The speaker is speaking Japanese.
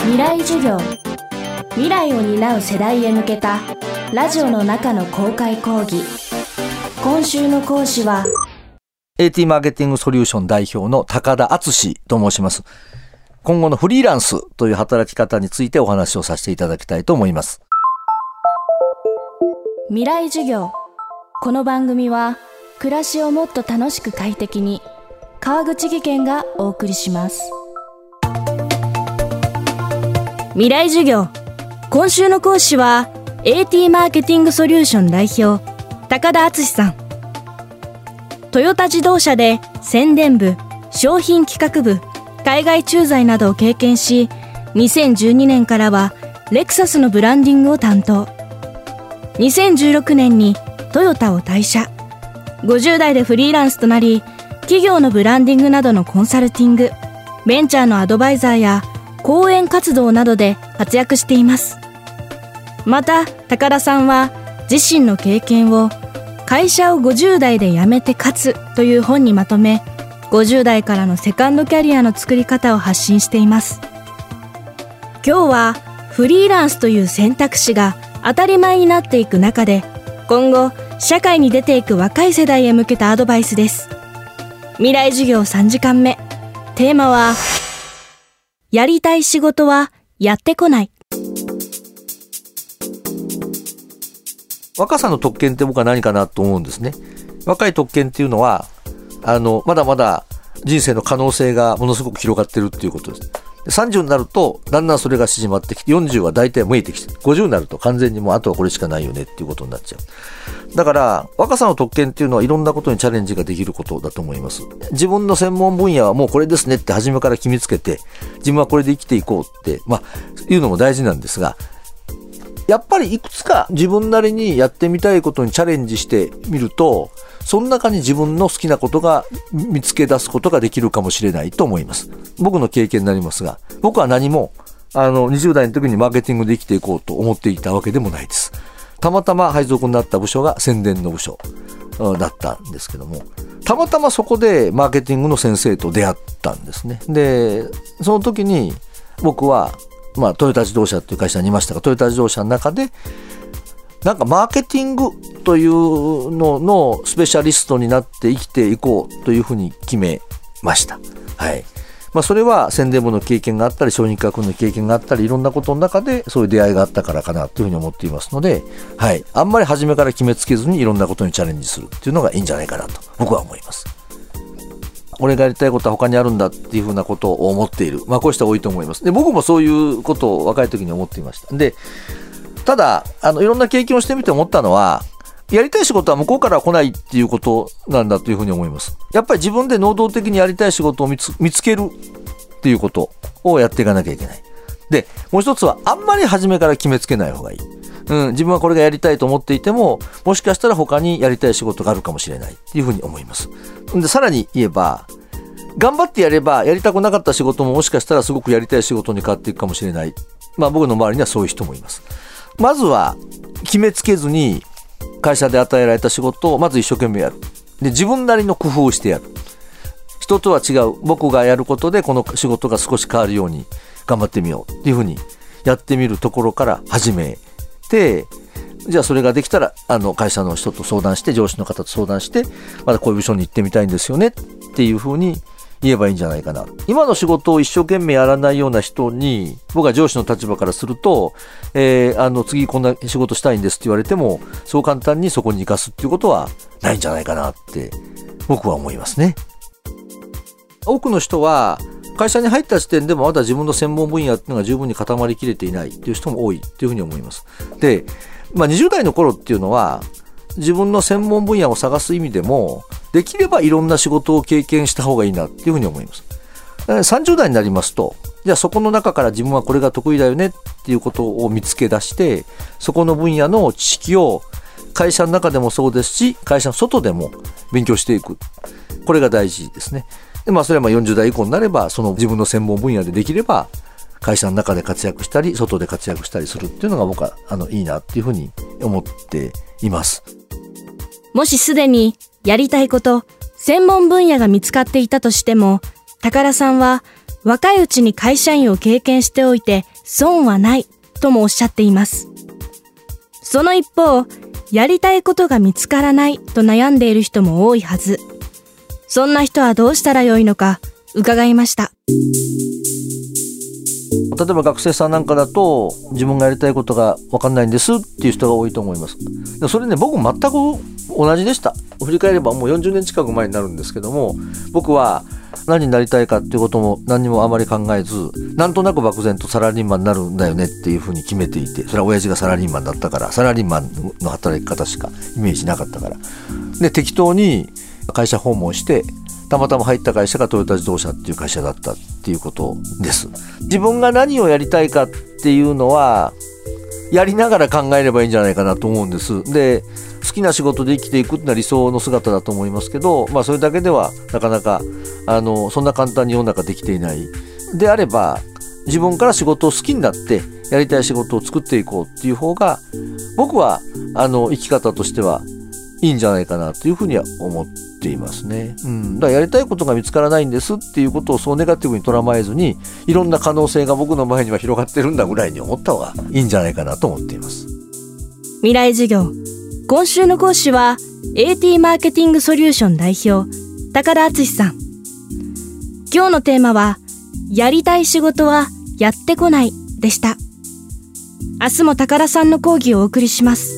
未来授業未来を担う世代へ向けたラジオの中の公開講義今週の講師は AT マーケティングソリューション代表の高田敦と申します。今後のフリーランスという働き方についてお話をさせていただきたいと思います。未来授業この番組は暮らしをもっと楽しく快適に川口義賢がお送りします未来授業。今週の講師は AT マーケティングソリューション代表高田敦さん。トヨタ自動車で宣伝部商品企画部海外駐在などを経験し2012年からはレクサスのブランディングを担当。2016年にトヨタを退社。50代でフリーランスとなり企業のブランディングなどのコンサルティングベンチャーのアドバイザーや講演活動などで活躍しています。また高田さんは自身の経験を会社を50代で辞めて勝つという本にまとめ50代からのセカンドキャリアの作り方を発信しています。今日はフリーランスという選択肢が当たり前になっていく中で今後社会に出ていく若い世代へ向けたアドバイスです。未来授業3時間目。テーマはやりたい仕事はやってこない若さの特権って僕は何かなと思うんですね。若い特権っていうのは、あの、まだまだ人生の可能性がものすごく広がってるっていうことです。30になると、だんだんそれが縮まってきて、40は大体見えてきて、50になると完全にもうあとはこれしかないよねっていうことになっちゃう。だから、若さの特権っていうのはいろんなことにチャレンジができることだと思います。自分の専門分野はもうこれですねって初めから決めつけて、自分はこれで生きていこうって、まあ、いうのも大事なんですが、やっぱりいくつか自分なりにやってみたいことにチャレンジしてみると、その中に自分の好きなことが見つけ出すことができるかもしれないと思います。僕の経験になりますが、僕は何も、あの、20代の時にマーケティングで生きていこうと思っていたわけでもないです。たまたま配属になった部署が宣伝の部署だったんですけども、たまたまそこでマーケティングの先生と出会ったんですね。で、その時に僕はまあ、トヨタ自動車っていう会社にいましたが、トヨタ自動車の中で、なんかマーケティングというののスペシャリストになって生きていこうというふうに決めました。はい。まあ、それは宣伝部の経験があったり、商品企画の経験があったり、いろんなことの中でそういう出会いがあったからかなというふうに思っていますので、はい。あんまり初めから決めつけずにいろんなことにチャレンジするっていうのがいいんじゃないかなと僕は思います。俺がやりたいことは他にあるんだっていうふうなことを思っている。まあこういう人は多いと思います。で、僕もそういうことを若い時に思っていました。で、ただ、あの、いろんな経験をしてみて思ったのは、やりたい仕事は向こうから来ないっていうことなんだというふうに思います。やっぱり自分で能動的にやりたい仕事を見つ見つけるっていうことをやっていかなきゃいけない。で、もう一つは、あんまり初めから決めつけない方がいい。うん、自分はこれがやりたいと思っていても、もしかしたら他にやりたい仕事があるかもしれないっていうふうに思います。で、さらに言えば、頑張ってやれば、やりたくなかった仕事ももしかしたらすごくやりたい仕事に変わっていくかもしれない。まあ僕の周りにはそういう人もいます。まずは、決めつけずに、会社で与えられた仕事をまず一生懸命やる。で、自分なりの工夫をしてやる。人とは違う。僕がやることでこの仕事が少し変わるように頑張ってみようっていうふうにやってみるところから始めて、じゃあそれができたら、あの、会社の人と相談して、上司の方と相談して、まだこういう部署に行ってみたいんですよねっていうふうに言えばいいんじゃないかな。今の仕事を一生懸命やらないような人に、僕は上司の立場からすると、えー、あの、次こんな仕事したいんですって言われても、そう簡単にそこに生かすっていうことはないんじゃないかなって、僕は思いますね。多くの人は、会社に入った時点でもまだ自分の専門分野っていうのが十分に固まりきれていないっていう人も多いっていうふうに思います。で、まあ20代の頃っていうのは、自分の専門分野を探す意味でも、できればいろんな仕事を経験した方がいいなっていうふうに思います。30代になりますと、じゃあそこの中から自分はこれが得意だよねっていうことを見つけ出して、そこの分野の知識を会社の中でもそうですし、会社の外でも勉強していく。これが大事ですね。で、まあそれはまあ40代以降になれば、その自分の専門分野でできれば、会社の中で活躍したり、外で活躍したりするっていうのが僕は、あの、いいなっていうふうに思っています。もしすでにやりたいこと、専門分野が見つかっていたとしても、高田さんは若いうちに会社員を経験しておいて損はないともおっしゃっています。その一方、やりたいことが見つからないと悩んでいる人も多いはず。そんな人はどうしたらよいのか伺いました。例えば学生さんなんかだと自分がやりたいことが分かんないんですっていう人が多いと思いますそれね僕全く同じでした。振り返ればもう40年近く前になるんですけども僕は何になりたいかっていうことも何にもあまり考えずなんとなく漠然とサラリーマンになるんだよねっていうふうに決めていてそれは親父がサラリーマンだったからサラリーマンの働き方しかイメージなかったから。で適当に会社訪問してたまたま入った会社がトヨタ自動車っていう会社だったっていうことです。自分が何をやりたいかっていうのはやりながら考えればいいんじゃないかなと思うんです。で好きな仕事で生きていくっていうのは理想の姿だと思いますけどまあそれだけではなかなかあのそんな簡単に世の中できていない。であれば自分から仕事を好きになってやりたい仕事を作っていこうっていう方が僕はあの生き方としてはいいんじゃないかなというふうには思っていますね。うん。だからやりたいことが見つからないんですっていうことをそうネガティブにとらまえずに、いろんな可能性が僕の前には広がってるんだぐらいに思った方がいいんじゃないかなと思っています。未来授業。今週の講師は AT マーケティングソリューション代表、高田敦さん。今日のテーマは、やりたい仕事はやってこないでした。明日も高田さんの講義をお送りします。